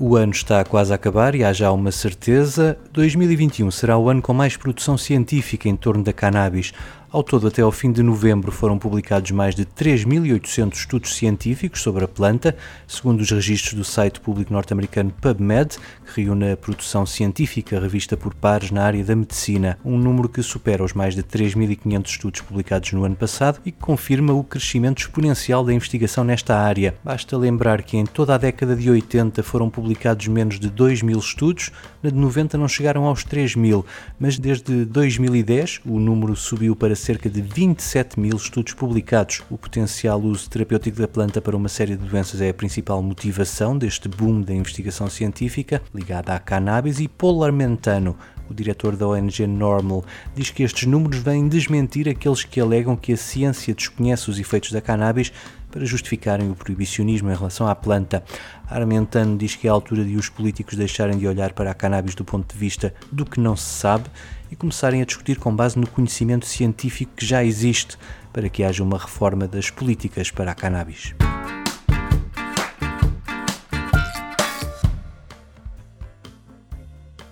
O ano está quase a acabar e há já uma certeza: 2021 será o ano com mais produção científica em torno da cannabis. Ao todo, até ao fim de novembro, foram publicados mais de 3.800 estudos científicos sobre a planta, segundo os registros do site público norte-americano PubMed, que reúne a produção científica revista por pares na área da medicina, um número que supera os mais de 3.500 estudos publicados no ano passado e que confirma o crescimento exponencial da investigação nesta área. Basta lembrar que em toda a década de 80 foram publicados menos de 2.000 estudos, na de 90 não chegaram aos 3.000, mas desde 2010 o número subiu para cerca de 27 mil estudos publicados. O potencial uso terapêutico da planta para uma série de doenças é a principal motivação deste boom da investigação científica ligada à cannabis e Paul Armentano, o diretor da ONG Normal, diz que estes números vêm desmentir aqueles que alegam que a ciência desconhece os efeitos da cannabis para justificarem o proibicionismo em relação à planta. Armentano diz que é a altura de os políticos deixarem de olhar para a cannabis do ponto de vista do que não se sabe e começarem a discutir com base no conhecimento científico que já existe para que haja uma reforma das políticas para a cannabis.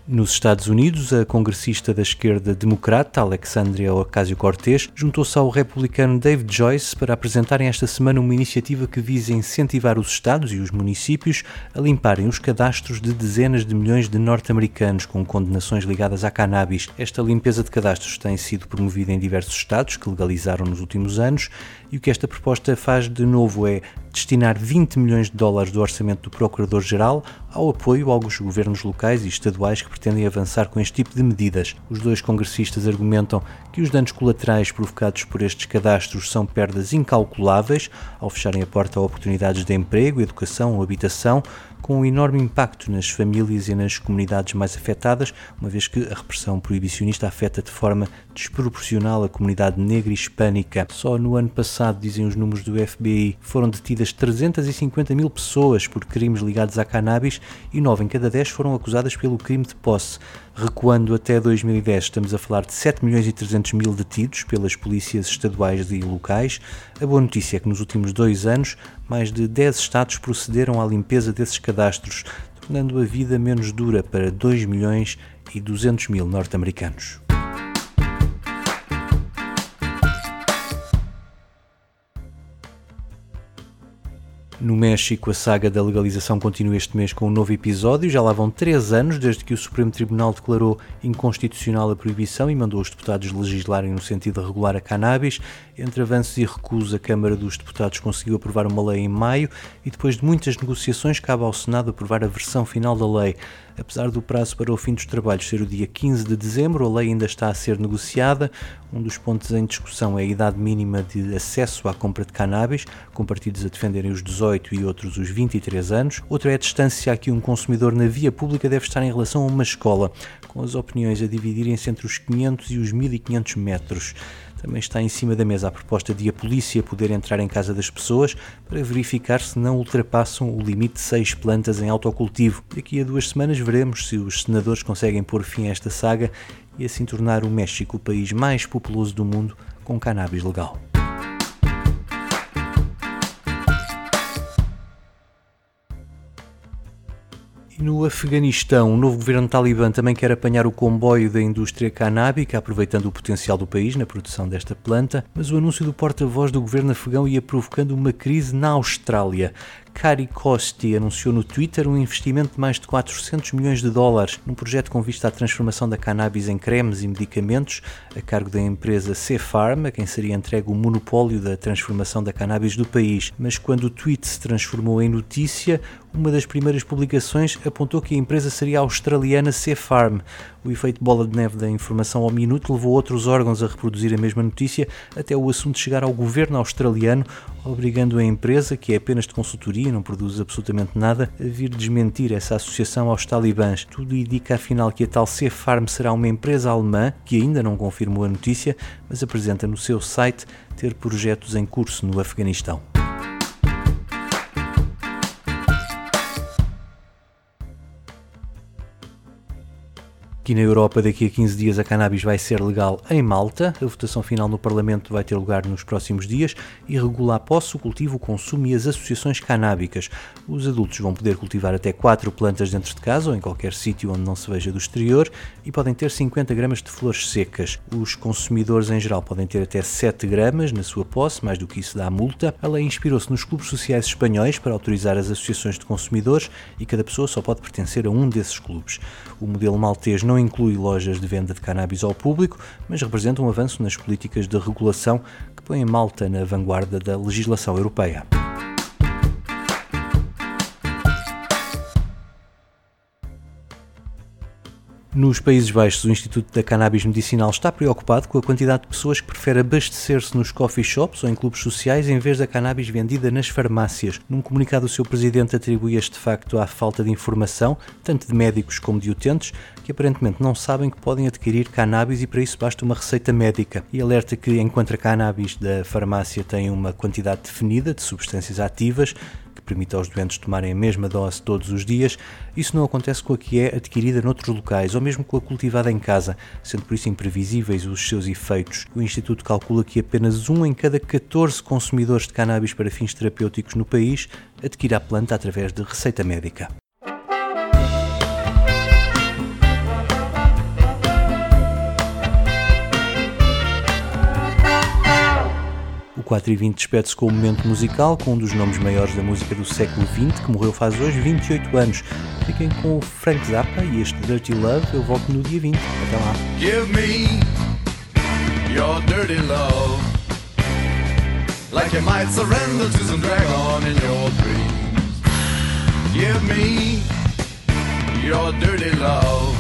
Nos Estados Unidos, a congressista da esquerda democrata Alexandria Ocasio-Cortez juntou-se ao republicano David Joyce para apresentarem esta semana uma iniciativa que visa incentivar os estados e os municípios a limparem os cadastros de dezenas de milhões de norte-americanos com condenações ligadas à cannabis. Esta limpeza de cadastros tem sido promovida em diversos estados que legalizaram nos últimos anos e o que esta proposta faz de novo é destinar 20 milhões de dólares do orçamento do Procurador-Geral ao apoio aos governos locais e estaduais que pretendem avançar com este tipo de medidas. Os dois congressistas argumentam que os danos colaterais provocados por estes cadastros são perdas incalculáveis ao fecharem a porta a oportunidades de emprego, educação ou habitação, com um enorme impacto nas famílias e nas comunidades mais afetadas, uma vez que a repressão proibicionista afeta de forma desproporcional a comunidade negra e hispânica. Só no ano passado, dizem os números do FBI, foram detidas 350 mil pessoas por crimes ligados à cannabis e 9 em cada 10 foram acusadas pelo crime de posse. Recuando até 2010, estamos a falar de 7 milhões e 300 mil detidos pelas polícias estaduais e locais. A boa notícia é que nos últimos dois anos, mais de 10 estados procederam à limpeza desses cadastros, tornando a vida menos dura para 2 milhões e 200 mil norte-americanos. No México, a saga da legalização continua este mês com um novo episódio. Já lá vão três anos desde que o Supremo Tribunal declarou inconstitucional a proibição e mandou os deputados legislarem no sentido de regular a cannabis. Entre avanços e recusos, a Câmara dos Deputados conseguiu aprovar uma lei em maio e, depois de muitas negociações, cabe ao Senado aprovar a versão final da lei. Apesar do prazo para o fim dos trabalhos ser o dia 15 de dezembro, a lei ainda está a ser negociada. Um dos pontos em discussão é a idade mínima de acesso à compra de cannabis, com partidos a defenderem os 18 e outros os 23 anos. Outro é a distância a que um consumidor na via pública deve estar em relação a uma escola, com as opiniões a dividirem-se entre os 500 e os 1500 metros. Também está em cima da mesa a proposta de a polícia poder entrar em casa das pessoas para verificar se não ultrapassam o limite de seis plantas em autocultivo. Daqui a duas semanas veremos se os senadores conseguem pôr fim a esta saga e assim tornar o México o país mais populoso do mundo com cannabis legal. E no Afeganistão, o novo governo talibã também quer apanhar o comboio da indústria canábica, aproveitando o potencial do país na produção desta planta, mas o anúncio do porta-voz do governo afegão ia provocando uma crise na Austrália. Cari Costi anunciou no Twitter um investimento de mais de 400 milhões de dólares num projeto com vista à transformação da cannabis em cremes e medicamentos, a cargo da empresa C-Farm, a quem seria entregue o monopólio da transformação da cannabis do país. Mas quando o tweet se transformou em notícia, uma das primeiras publicações apontou que a empresa seria a australiana C-Farm. O efeito bola de neve da informação ao minuto levou outros órgãos a reproduzir a mesma notícia, até o assunto chegar ao governo australiano, obrigando a empresa, que é apenas de consultoria não produz absolutamente nada, a vir desmentir essa associação aos talibãs. Tudo indica afinal que a tal C-Farm será uma empresa alemã, que ainda não confirmou a notícia, mas apresenta no seu site ter projetos em curso no Afeganistão. Aqui na Europa, daqui a 15 dias, a cannabis vai ser legal em Malta. A votação final no Parlamento vai ter lugar nos próximos dias e regula a posse, o cultivo, o consumo e as associações canábicas. Os adultos vão poder cultivar até 4 plantas dentro de casa ou em qualquer sítio onde não se veja do exterior e podem ter 50 gramas de flores secas. Os consumidores em geral podem ter até 7 gramas na sua posse, mais do que isso dá multa. A lei inspirou-se nos clubes sociais espanhóis para autorizar as associações de consumidores e cada pessoa só pode pertencer a um desses clubes. O modelo maltês não inclui lojas de venda de cannabis ao público, mas representa um avanço nas políticas de regulação que põem Malta na vanguarda da legislação europeia. Nos Países Baixos, o Instituto da Cannabis Medicinal está preocupado com a quantidade de pessoas que prefere abastecer-se nos coffee shops ou em clubes sociais em vez da cannabis vendida nas farmácias. Num comunicado, o seu presidente atribui este facto à falta de informação, tanto de médicos como de utentes, que aparentemente não sabem que podem adquirir cannabis e para isso basta uma receita médica. E alerta que, enquanto a cannabis da farmácia tem uma quantidade definida de substâncias ativas, permite aos doentes tomarem a mesma dose todos os dias, isso não acontece com a que é adquirida noutros locais ou mesmo com a cultivada em casa, sendo por isso imprevisíveis os seus efeitos. O Instituto calcula que apenas um em cada 14 consumidores de cannabis para fins terapêuticos no país adquire a planta através de receita médica. 4 e 20 despede-se com um momento musical com um dos nomes maiores da música do século XX, que morreu faz hoje 28 anos. Fiquem com o Frank Zappa e este Dirty Love. Eu volto no dia 20. Até lá. Give me your dirty love Like you might surrender to some dragon in your dreams Give me your dirty love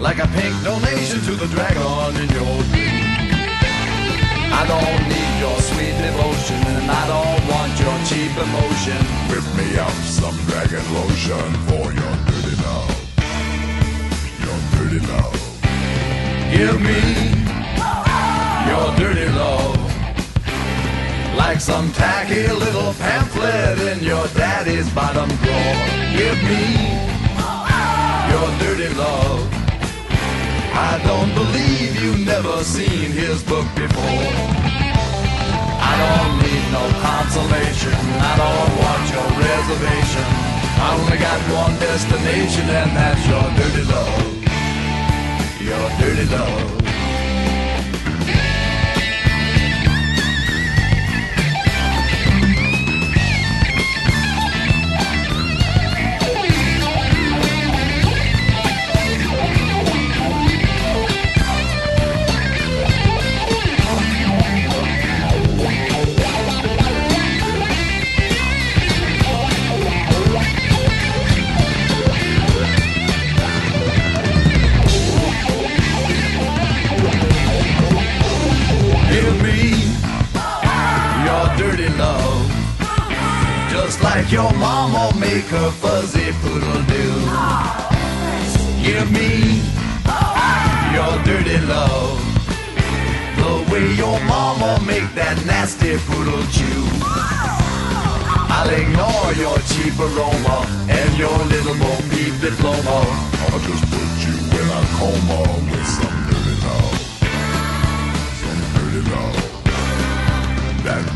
Like a pink donation to the dragon in your dreams I don't need your sweet devotion And I don't want your cheap emotion. Whip me up some dragon lotion For your dirty love. Your dirty love. Give me your dirty love. Like some tacky little pamphlet in your daddy's bottom drawer. Give me your dirty love. I don't believe never seen his book before. I don't need no consolation. I don't want your reservation. I only got one destination, and that's your dirty love. Your dirty love. Like your mama make her fuzzy poodle do. Give me your dirty love. The way your mama make that nasty poodle chew. I'll ignore your cheap aroma and your little Bo Peep diploma. I'll just put you in a coma with some dirty love. Some dirty love. That